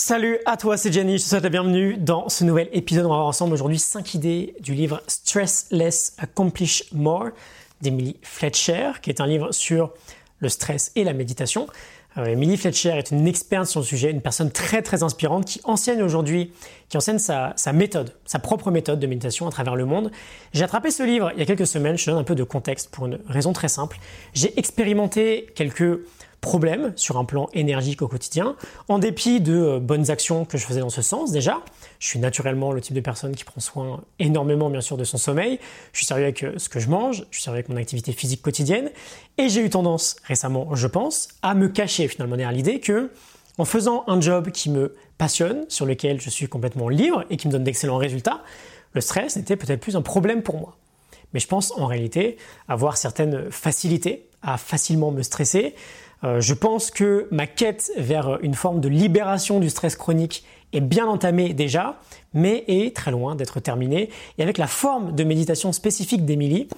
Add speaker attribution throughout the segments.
Speaker 1: Salut à toi, c'est Jenny, je te souhaite la bienvenue dans ce nouvel épisode. On va voir ensemble aujourd'hui 5 idées du livre Stress Less Accomplish More d'Emily Fletcher, qui est un livre sur le stress et la méditation. Euh, Emily Fletcher est une experte sur le sujet, une personne très très inspirante qui enseigne aujourd'hui, qui enseigne sa, sa, méthode, sa propre méthode de méditation à travers le monde. J'ai attrapé ce livre il y a quelques semaines, je te donne un peu de contexte pour une raison très simple. J'ai expérimenté quelques problème sur un plan énergique au quotidien, en dépit de euh, bonnes actions que je faisais dans ce sens déjà. Je suis naturellement le type de personne qui prend soin énormément bien sûr de son sommeil, je suis sérieux avec euh, ce que je mange, je suis sérieux avec mon activité physique quotidienne, et j'ai eu tendance récemment, je pense, à me cacher finalement derrière l'idée que en faisant un job qui me passionne, sur lequel je suis complètement libre et qui me donne d'excellents résultats, le stress n'était peut-être plus un problème pour moi. Mais je pense en réalité avoir certaines facilités à facilement me stresser, euh, je pense que ma quête vers une forme de libération du stress chronique est bien entamée déjà, mais est très loin d'être terminée. Et avec la forme de méditation spécifique d'Emilie,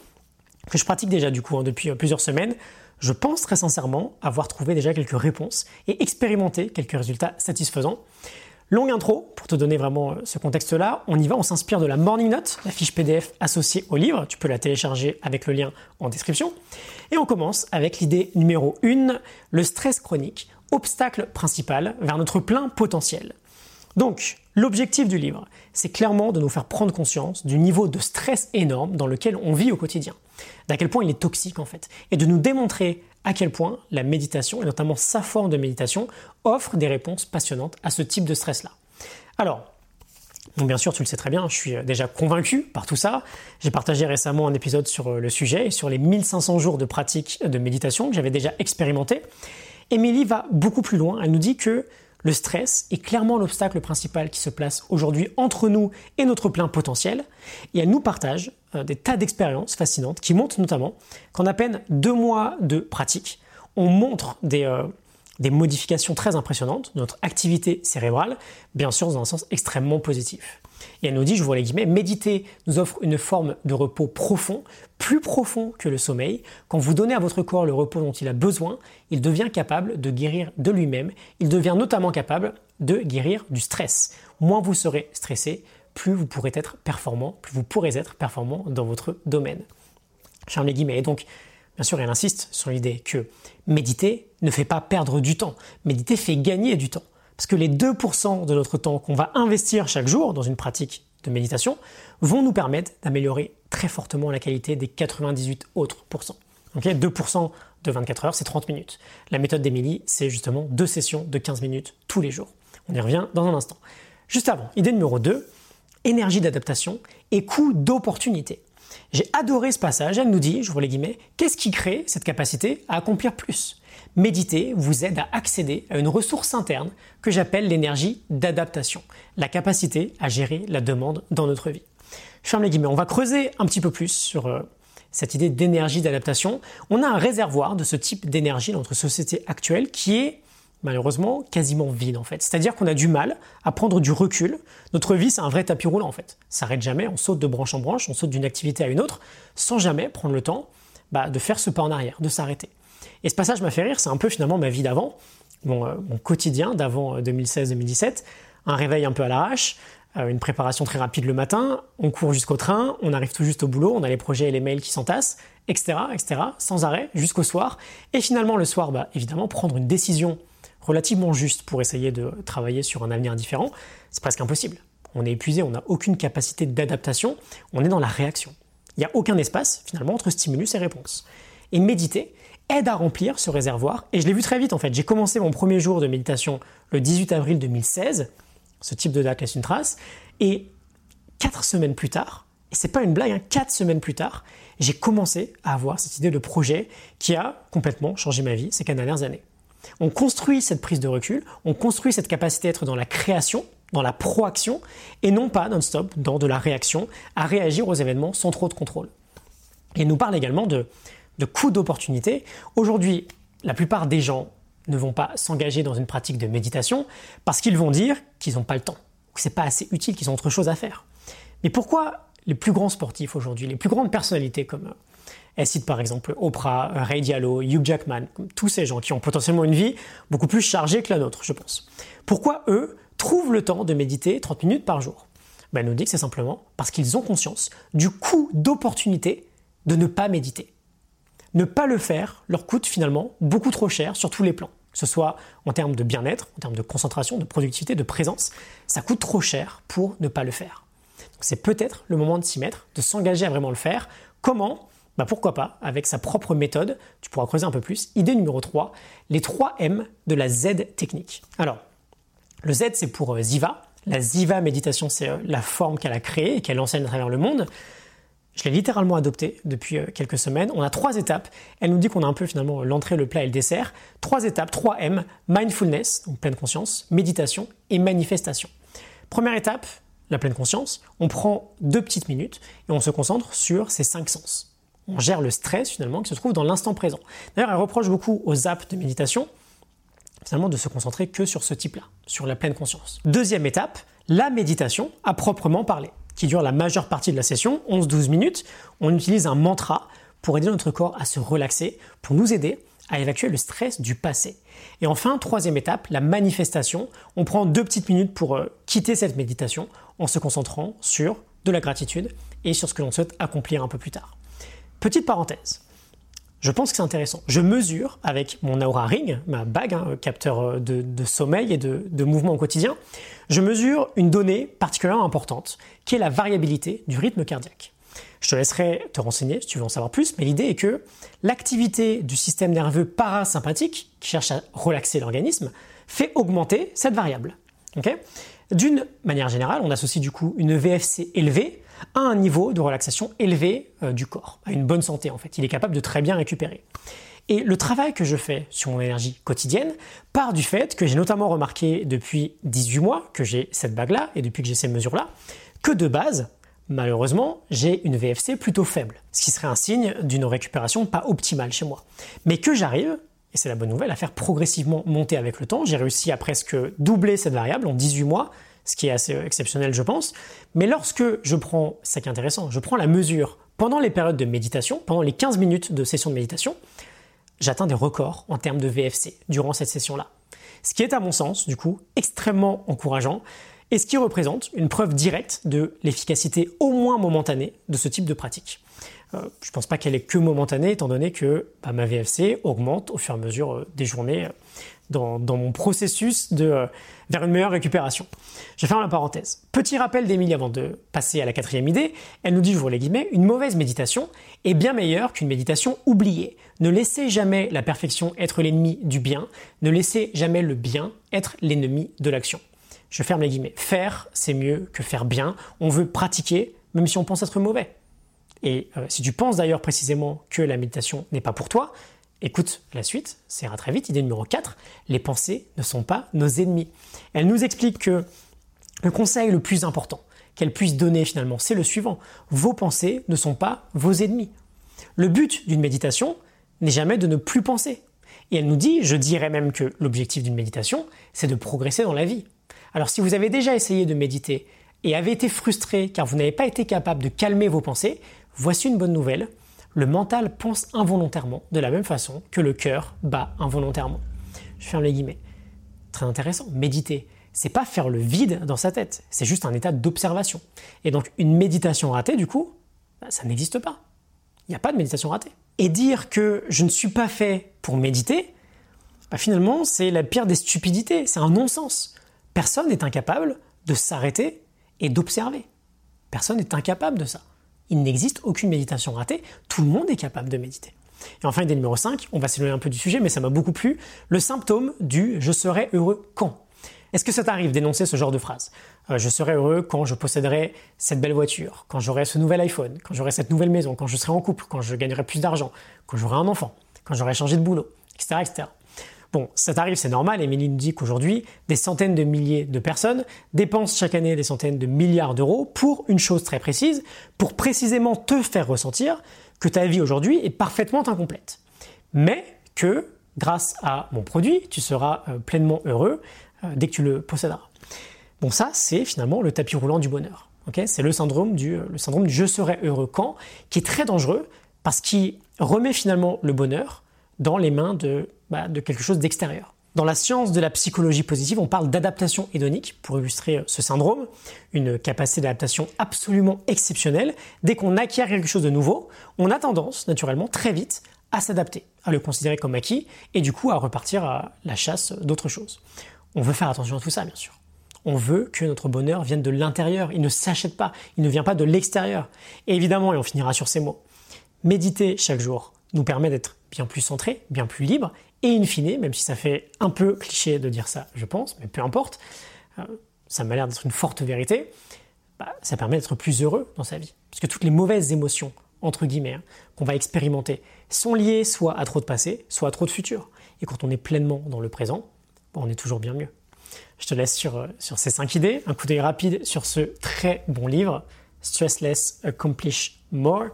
Speaker 1: que je pratique déjà du coup hein, depuis euh, plusieurs semaines, je pense très sincèrement avoir trouvé déjà quelques réponses et expérimenté quelques résultats satisfaisants. Longue intro, pour te donner vraiment euh, ce contexte-là, on y va, on s'inspire de la Morning Note, la fiche PDF associée au livre, tu peux la télécharger avec le lien en description. Et on commence avec l'idée numéro 1, le stress chronique, obstacle principal vers notre plein potentiel. Donc, l'objectif du livre, c'est clairement de nous faire prendre conscience du niveau de stress énorme dans lequel on vit au quotidien, d'à quel point il est toxique en fait, et de nous démontrer à quel point la méditation, et notamment sa forme de méditation, offre des réponses passionnantes à ce type de stress-là. Alors, bien sûr, tu le sais très bien, je suis euh, déjà convaincu par tout ça. J'ai partagé récemment un épisode sur euh, le sujet et sur les 1500 jours de pratique de méditation que j'avais déjà expérimenté. Émilie va beaucoup plus loin. Elle nous dit que le stress est clairement l'obstacle principal qui se place aujourd'hui entre nous et notre plein potentiel. Et elle nous partage euh, des tas d'expériences fascinantes qui montrent notamment qu'en à peine deux mois de pratique, on montre des, euh, des modifications très impressionnantes de notre activité cérébrale, bien sûr dans un sens extrêmement positif. Et elle nous dit, je vois les guillemets, méditer nous offre une forme de repos profond, plus profond que le sommeil. Quand vous donnez à votre corps le repos dont il a besoin, il devient capable de guérir de lui-même. Il devient notamment capable de guérir du stress. Moins vous serez stressé, plus vous pourrez être performant, plus vous pourrez être performant dans votre domaine. Ferme les guillemets. Et donc, bien sûr, elle insiste sur l'idée que méditer ne fait pas perdre du temps. Méditer fait gagner du temps. Parce que les 2% de notre temps qu'on va investir chaque jour dans une pratique de méditation vont nous permettre d'améliorer très fortement la qualité des 98 autres pourcents. 2% de 24 heures, c'est 30 minutes. La méthode d'Emilie, c'est justement deux sessions de 15 minutes tous les jours. On y revient dans un instant. Juste avant, idée numéro 2, énergie d'adaptation et coût d'opportunité. J'ai adoré ce passage, elle nous dit, je vous les guillemets, qu'est-ce qui crée cette capacité à accomplir plus? Méditer vous aide à accéder à une ressource interne que j'appelle l'énergie d'adaptation, la capacité à gérer la demande dans notre vie. Je ferme les guillemets, on va creuser un petit peu plus sur euh, cette idée d'énergie d'adaptation. On a un réservoir de ce type d'énergie dans notre société actuelle qui est malheureusement quasiment vide en fait. C'est-à-dire qu'on a du mal à prendre du recul. Notre vie, c'est un vrai tapis roulant en fait. Ça s'arrête jamais, on saute de branche en branche, on saute d'une activité à une autre, sans jamais prendre le temps bah, de faire ce pas en arrière, de s'arrêter. Et ce passage m'a fait rire, c'est un peu finalement ma vie d'avant, mon, euh, quotidien d'avant 2016-2017, euh, un réveil un peu à l'arrache, euh, une préparation très rapide le matin, on court jusqu'au train, on arrive tout juste au boulot, on a les projets et les mails qui s'entassent, etc., etc., sans arrêt, jusqu'au soir. Et finalement, le soir, bah, évidemment, prendre une décision relativement juste pour essayer de travailler sur un avenir différent, c'est presque impossible. On est épuisé, on n'a aucune capacité d'adaptation, on est dans la réaction. Il n'y a aucun espace finalement entre stimulus et réponse. Et méditer aide à remplir ce réservoir, et je l'ai vu très vite en fait. J'ai commencé mon premier jour de méditation le 18 avril 2016, ce type de date laisse une trace, et quatre semaines plus tard, et c'est pas une blague, hein, quatre semaines plus tard, j'ai commencé à avoir cette idée de projet qui a complètement changé ma vie ces quatre dernières années. On construit cette prise de recul, on construit cette capacité à être dans la création, dans la proaction, et non pas non-stop dans de la réaction, à réagir aux événements sans trop de contrôle. Et il nous parle également de, de coût d'opportunité. Aujourd'hui, la plupart des gens ne vont pas s'engager dans une pratique de méditation parce qu'ils vont dire qu'ils n'ont pas le temps, que c'est pas assez utile, qu'ils ont autre chose à faire. Mais pourquoi les plus grands sportifs aujourd'hui, les plus grandes personnalités comme elle cite par exemple Oprah, Ray Diallo, Hugh Jackman, tous ces gens qui ont potentiellement une vie beaucoup plus chargée que la nôtre, je pense. Pourquoi eux trouvent le temps de méditer 30 minutes par jour? Ben, Elle nous dit que c'est simplement parce qu'ils ont conscience du coût d'opportunité de ne pas méditer. Ne pas le faire leur coûte finalement beaucoup trop cher sur tous les plans, que ce soit en termes de bien-être, en termes de concentration, de productivité, de présence, ça coûte trop cher pour ne pas le faire. C'est peut-être le moment de s'y mettre, de s'engager à vraiment le faire. Comment bah pourquoi pas, avec sa propre méthode, tu pourras creuser un peu plus. Idée numéro 3, les 3 M de la Z technique. Alors, le Z c'est pour euh, Ziva. La Ziva méditation, c'est euh, la forme qu'elle a créée et qu'elle enseigne à travers le monde. Je l'ai littéralement adoptée depuis euh, quelques semaines. On a trois étapes. Elle nous dit qu'on a un peu finalement l'entrée, le plat et le dessert. Trois étapes, 3 M, mindfulness, donc pleine conscience, méditation et manifestation. Première étape, la pleine conscience. On prend deux petites minutes et on se concentre sur ces cinq sens on gère le stress finalement qui se trouve dans l'instant présent. D'ailleurs, elle reproche beaucoup aux apps de méditation finalement de se concentrer que sur ce type-là, sur la pleine conscience. Deuxième étape, la méditation à proprement parler, qui dure la majeure partie de la session, 11-12 minutes. On utilise un mantra pour aider notre corps à se relaxer, pour nous aider à évacuer le stress du passé. Et enfin, troisième étape, la manifestation. On prend deux petites minutes pour euh, quitter cette méditation en se concentrant sur de la gratitude et sur ce que l'on souhaite accomplir un peu plus tard. Petite parenthèse. Je pense que c'est intéressant. Je mesure avec mon Aura Ring, ma bague, hein, capteur euh, de, sommeil et de, de mouvement au quotidien, je mesure une donnée particulièrement importante, qui est la variabilité du rythme cardiaque. Je te laisserai te renseigner si tu veux en savoir plus, mais l'idée est que l'activité du système nerveux parasympathique, qui cherche à relaxer l'organisme, fait augmenter cette variable. D'une manière générale, on associe du coup une VFC élevée à un niveau de relaxation élevé euh, du corps, à une bonne santé en fait. Il est capable de très bien récupérer. Et le travail que je fais sur mon énergie quotidienne part du fait que j'ai notamment remarqué depuis 18 mois que j'ai cette bague-là et depuis que j'ai ces mesures-là, que de base, malheureusement, j'ai une VFC plutôt faible, ce qui serait un signe d'une récupération pas optimale chez moi. Mais que j'arrive, et c'est la bonne nouvelle, à faire progressivement monter avec le temps. J'ai réussi à presque doubler cette variable en 18 mois, ce qui est assez exceptionnel, je pense. Mais lorsque je prends, c'est qui est intéressant, je prends la mesure pendant les périodes de méditation, pendant les 15 minutes de session de méditation, j'atteins des records en termes de VFC durant cette session-là. Ce qui est à mon sens, du coup, extrêmement encourageant et ce qui représente une preuve directe de l'efficacité au moins momentanée de ce type de pratique. Euh, je ne pense pas qu'elle est que momentanée, étant donné que bah, ma VFC augmente au fur et à mesure euh, des journées euh, dans, mon processus de, vers une meilleure récupération. Je ferme la parenthèse. Petit rappel d'Emilie avant de passer à la quatrième idée. Elle nous dit, je les guillemets, une mauvaise méditation est bien meilleure qu'une méditation oubliée. Ne laissez jamais la perfection être l'ennemi du bien. Ne laissez jamais le bien être l'ennemi de l'action. Je ferme les guillemets. Faire, c'est mieux que faire bien. On veut pratiquer, même si on pense être mauvais. Et euh, si tu penses d'ailleurs précisément que la méditation n'est pas pour toi, Écoute la suite, ça ira très vite. Idée numéro 4, les pensées ne sont pas nos ennemis. Elle nous explique que le conseil le plus important qu'elle puisse donner finalement, c'est le suivant. Vos pensées ne sont pas vos ennemis. Le but d'une méditation n'est jamais de ne plus penser. Et elle nous dit, je dirais même que l'objectif d'une méditation, c'est de progresser dans la vie. Alors si vous avez déjà essayé de méditer et avez été frustré car vous n'avez pas été capable de calmer vos pensées, voici une bonne nouvelle le mental pense involontairement de la même façon que le cœur bat involontairement. Je ferme les guillemets. Très intéressant. Méditer, c'est pas faire le vide dans sa tête, c'est juste un état d'observation. Et donc une méditation ratée, du coup, bah, ça n'existe pas. Il n'y a pas de méditation ratée. Et dire que je ne suis pas fait pour méditer, bah, finalement, c'est la pire des stupidités, c'est un non-sens. Personne n'est incapable de s'arrêter et d'observer. Personne n'est incapable de ça il n'existe aucune méditation ratée, tout le monde est capable de méditer. Et enfin, idée numéro 5, on va s'éloigner un peu du sujet, mais ça m'a beaucoup plu, le symptôme du je serai heureux quand Est-ce que ça t'arrive d'énoncer ce genre de phrase euh, Je serai heureux quand je posséderai cette belle voiture, quand j'aurai ce nouvel iPhone, quand j'aurai cette nouvelle maison, quand je serai en couple, quand je gagnerai plus d'argent, quand j'aurai un enfant, quand j'aurai changé de boulot, etc. etc. Bon, ça t'arrive, c'est normal. Émilie nous dit qu'aujourd'hui, des centaines de milliers de personnes dépensent chaque année des centaines de milliards d'euros pour une chose très précise, pour précisément te faire ressentir que ta vie aujourd'hui est parfaitement incomplète. Mais que, grâce à mon produit, tu seras euh, pleinement heureux euh, dès que tu le posséderas. Bon, ça, c'est finalement le tapis roulant du bonheur. c'est le syndrome du, euh, le syndrome du je serai heureux quand, qui est très dangereux parce qu'il remet finalement le bonheur dans les mains de bah, de quelque chose d'extérieur. Dans la science de la psychologie positive, on parle d'adaptation hédonique pour illustrer ce syndrome, une capacité d'adaptation absolument exceptionnelle. Dès qu'on acquiert quelque chose de nouveau, on a tendance naturellement très vite à s'adapter, à le considérer comme acquis et du coup à repartir à la chasse d'autres choses. On veut faire attention à tout ça, bien sûr. On veut que notre bonheur vienne de l'intérieur, il ne s'achète pas, il ne vient pas de l'extérieur. Évidemment, et on finira sur ces mots, méditer chaque jour nous permet d'être bien plus centré, bien plus libre, et in fine, même si ça fait un peu cliché de dire ça, je pense, mais peu importe, euh, ça m'a l'air d'être une forte vérité, bah, ça permet d'être plus heureux dans sa vie. Puisque toutes les mauvaises émotions, entre guillemets, hein, qu'on va expérimenter, sont liées soit à trop de passé, soit à trop de futur. Et quand on est pleinement dans le présent, bah, on est toujours bien mieux. Je te laisse sur, euh, sur ces cinq idées, un coup d'œil rapide sur ce très bon livre, Stressless Accomplish More.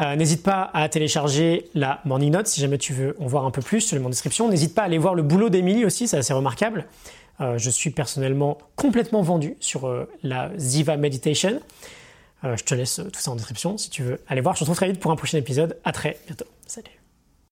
Speaker 1: Euh, n'hésite pas à télécharger la Morning Note si jamais tu veux en voir un peu plus, le en description. N'hésite pas à aller voir le boulot d'Emily aussi, c'est assez remarquable. Euh, je suis personnellement complètement vendu sur la Ziva Meditation. je te laisse tout ça en description si tu veux aller voir. Je te retrouve très vite pour un prochain épisode. À très bientôt. Salut.